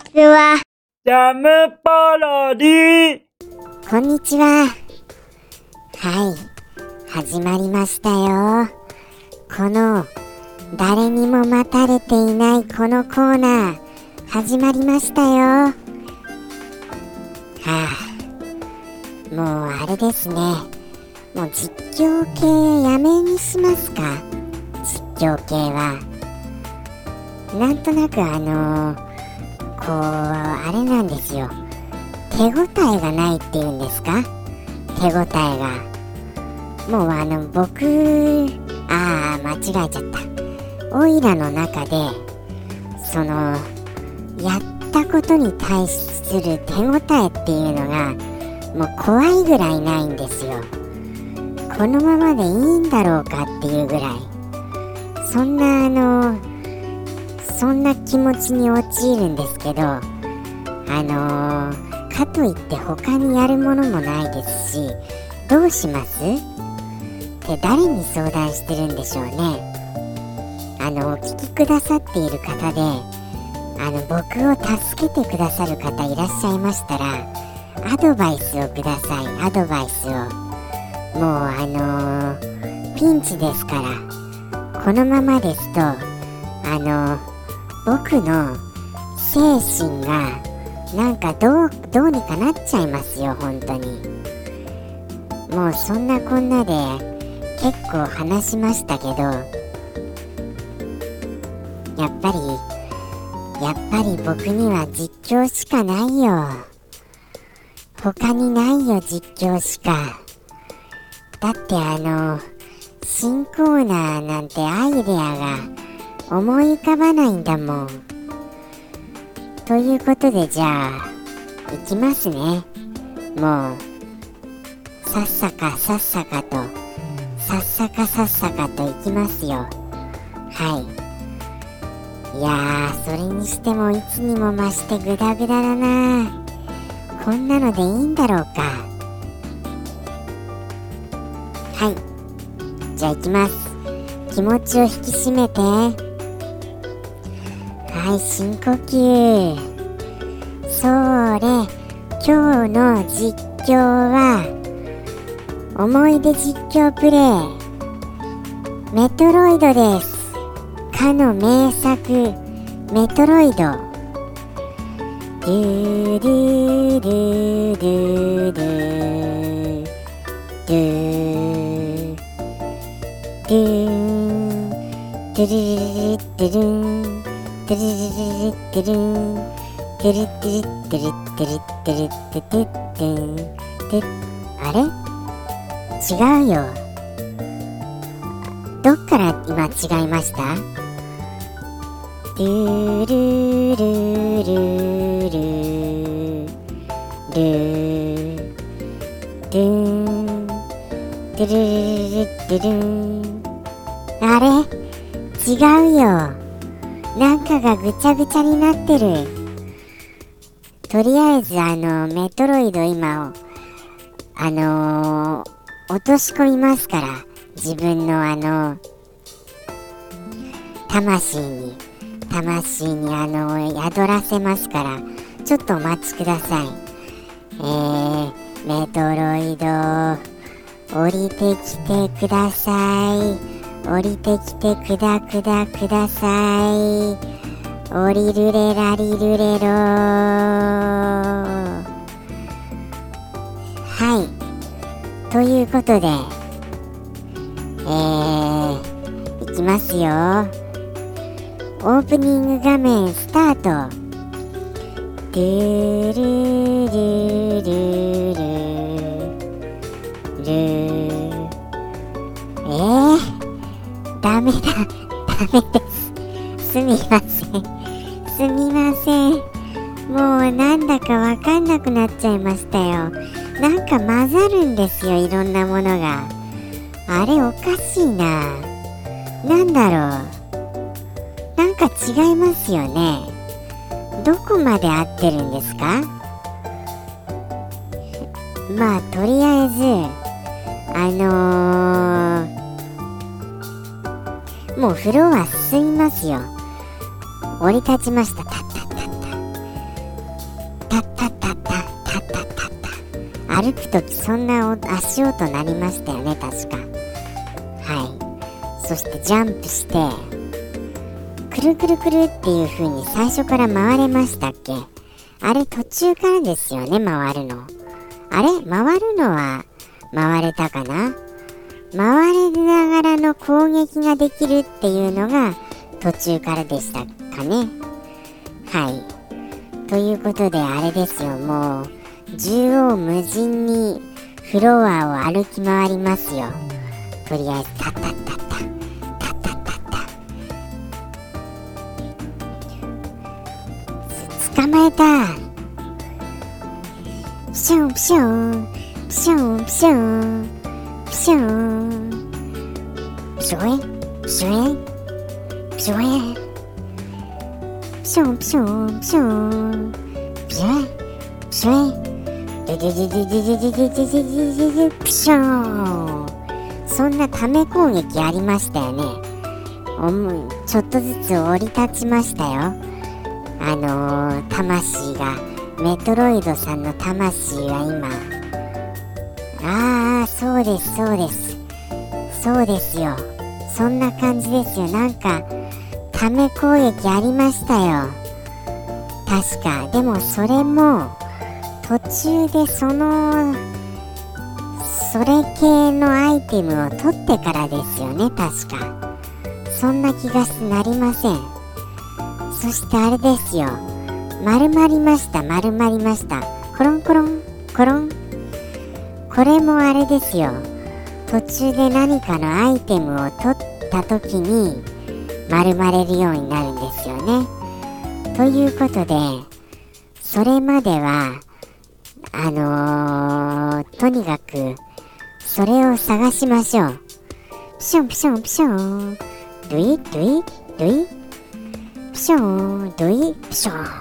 ちは。ジャムパロディこんにちは。はい。始まりましたよ。この、誰にも待たれていないこのコーナー、始まりましたよ。はあ、もうあれですね。もう実況系やめにしますか。実況系は。なんとなくあのこう、あれなんですよ。手応えがないっていうんですか？手応えが。もうあの僕ああ間違えちゃった。オイラの中でそのやったことに対する手応えっていうのがもう怖いぐらいないんですよ。このままでいいんだろうかっていうぐらい。そんなあのそんな気持ちに陥るんですけどあのーかといって他にやるものもないですしどうします？って誰に相談してるんでしょうね。あのお聞きくださっている方であの僕を助けてくださる方いらっしゃいましたらアドバイスをください。アドバイスを。もうあのー、ピンチですからこのままですとあの僕の精神がなんかどうどうにかなっちゃいますよ本当に。もうそんなこんなで結構話しましたけどやっぱりやっぱり僕には実況しかないよ。他にないよ実況しか。だってあの新コーナーなんてアイデアが思い浮かばないんだもん。ということでじゃあ行きますね。もうさっさかさっさかとさっさかさっさかと行きますよ。はい。いやーそれにしてもいつにも増してグダグダだな。こんなのでいいんだろうか。はい。じゃあ行きます。気持ちを引き締めて。はい深呼吸。それ今日の実況は思い出実況プレイ。メトロイドです。かの名作メトロイド。ドゥドゥドゥドゥ。ドゥドゥドゥドゥドゥドゥドゥ。テリリリリテリンテリテリテリテリテリテテテンテあれ？違うよ。どっから今違いました？ルルルルルルルンルルルルルンあれ？違うよ。なんかがぐちゃぐちゃになってる。とりあえずあのメトロイド今をあのー、落とし込みますから自分のあの魂に魂にあの宿らせますからちょっとお待ちください。えー、メトロイド降りてきてください。降りてきてくだくだください。降りるれらりるれろ。はい。ということでえー、いきますよ。オープニング画面スタート。ルルルルルル。ダメだ、ダメです。すみません。すみません。もうなんだかわかんなくなっちゃいましたよ。なんか混ざるんですよ、いろんなものが。あれおかしいな。なんだろう。なんか違いますよね。どこまで合ってるんですか？まあ、とりあえず、あのーもうフロア進みますよ。降り立ちました。たったったったたったったったったったった歩く時そんな足音なりましたよね確か。はい。そしてジャンプしてくるくるくるっていう風に最初から回れましたっけ？あれ途中からですよね回るの。あれ回るのは回れたかな？回れながらの攻撃ができるっていうのが途中からでしたかね。はい。ということであれですよ。もう縦横無尽にフロアを歩き回りますよ。とりあえずタッタッタッタ。タッタッタッタ捕まえたプシュンプシュンプシュンプシュンプシュンシュエプシュエプシュエプシュンプシュンプシュンプシュエプシュエデデデデデデデデデデデデデプショーンそんなため攻撃ありましたよねちょっとずつ降り立ちましたよあのー、魂がメトロイドさんの魂は今ああそうですそうですそうですよそんな感じですよ。なんかため攻撃ありましたよ。確か。でもそれも途中でそのそれ系のアイテムを取ってからですよね。確か。そんな気がしなりません。そしてあれですよ。丸まりました。丸まりました。コロンコロンコロン。これもあれですよ。途中で何かのアイテムを取った時に丸まれるようになるんですよねということでそれまではあのー、とにかく、それを探しましょう。プションプションプション。ドゥイドゥイドゥイ。プションドゥイプション。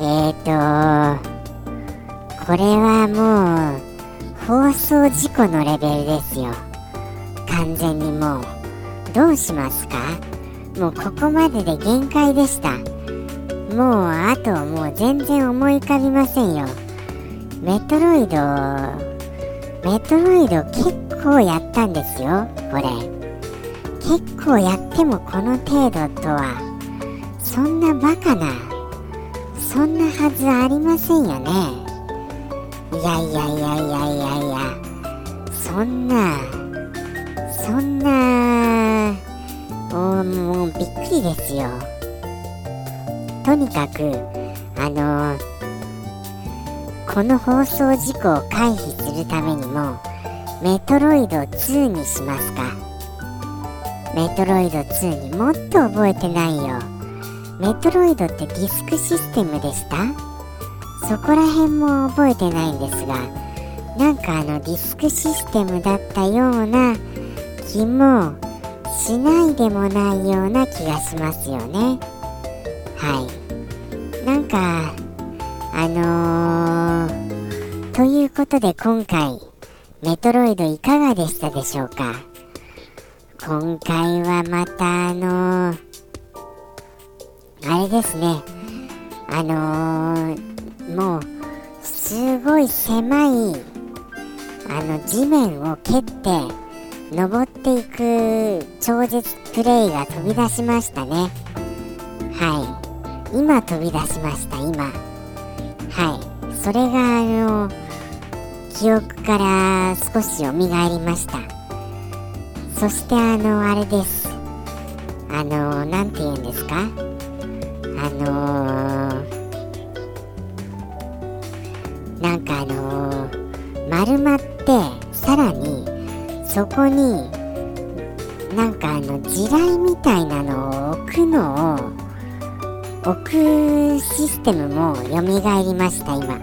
えーと、これはもう、放送事故のレベルですよ。完全にもう。どうしますか？もうここまでで限界でした。もうあともう全然思い浮かびませんよ。メトロイドメトロイド結構やったんですよこれ。結構やってもこの程度とは。そんなバカな。そんなはずありませんよね。いやいやいやいやいやいや。そんなそんなもうもうびっくりですよ。とにかくあのこの放送事故を回避するためにもメトロイド2にしますか。メトロイド2にもっと覚えてないよ。メトロイドってディスクシステムでした？そこら辺も覚えてないんですがなんかあのディスクシステムだったような気もしないでもないような気がしますよね。はい。なんかあのー、ということで今回メトロイドいかがでしたでしょうか？今回はまたあのー、あれですね。あのーもうすごい狭いあの地面を蹴って登っていく超絶プレイが飛び出しましたね。はい。今飛び出しました今。はい。それがあの記憶から少し蘇りました。そしてあのあれです。あの何て言うんですか？のーなんかあのー、丸まってさらにそこになんかあの地雷みたいなのを置くのを置くシステムも蘇りました今。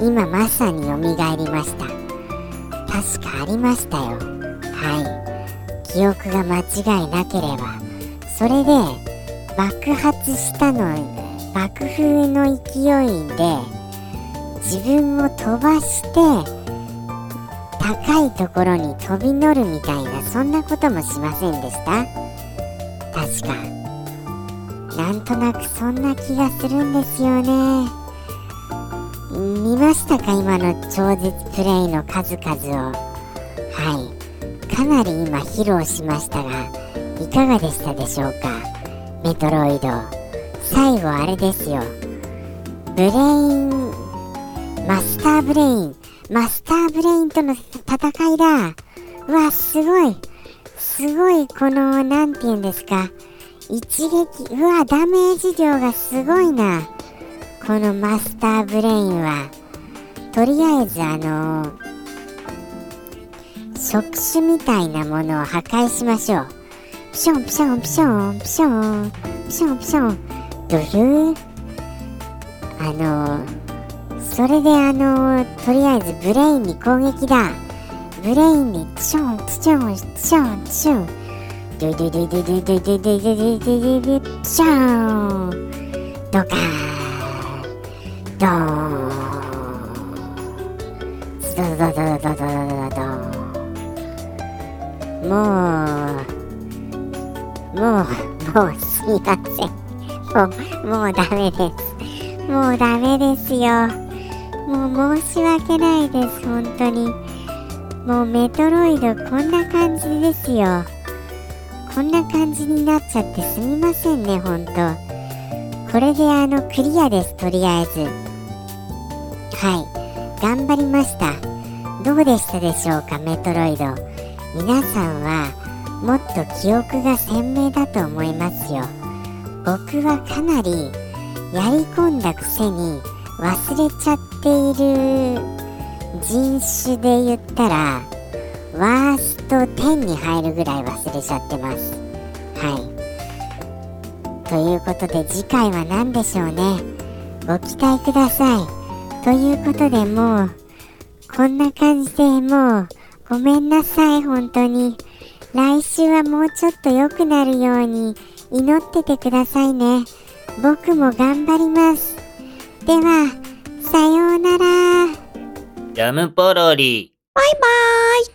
今まさに蘇りました。確かありましたよ。はい。記憶が間違いなければ。それで爆発したの爆風の勢いで自分を飛ばして高いところに飛び乗るみたいなそんなこともしませんでした？確か。なんとなくそんな気がするんですよね。見ましたか？今の超絶プレイの数々を。はい。かなり今披露しましたがいかがでしたでしょうか？メトロイド最後あれですよ。ブレインマスターブレイン。マスターブレインとの戦いだ。うわすごい。すごいこのなんて言うんですか。一撃うわダメージ量がすごいな。このマスターブレインは。とりあえずあの触手みたいなものを破壊しましょう。ピションピションピションピションピションピションドルーあのそれであのとりあえずブレインに攻撃だ。ブレインにチョンチョンチョンチョン。ドゥドゥドゥドゥドゥドゥドゥドゥドゥドゥドゥドゥドゥチョンドカーンドーンドドドドドドドドドもうもうもうすいませんもうもうダメです。もうダメですよ。もう申し訳ないです本当に。もうメトロイドこんな感じですよ。こんな感じになっちゃってすみませんねほんとこれであのクリアですとりあえず。はい。頑張りました。どうでしたでしょうかメトロイド。皆さんはもっと記憶が鮮明だと思いますよ。僕はかなりやり込んだくせに忘れちゃっている人種で言ったらワースト10に入るぐらい忘れちゃってます。はい。ということで次回は何でしょうね。ご期待ください。ということでもうこんな感じでもうごめんなさい本当に。来週はもうちょっと良くなるように祈っててくださいね。僕も頑張ります。ではさようなら。ジャムポロリ。バイバーイ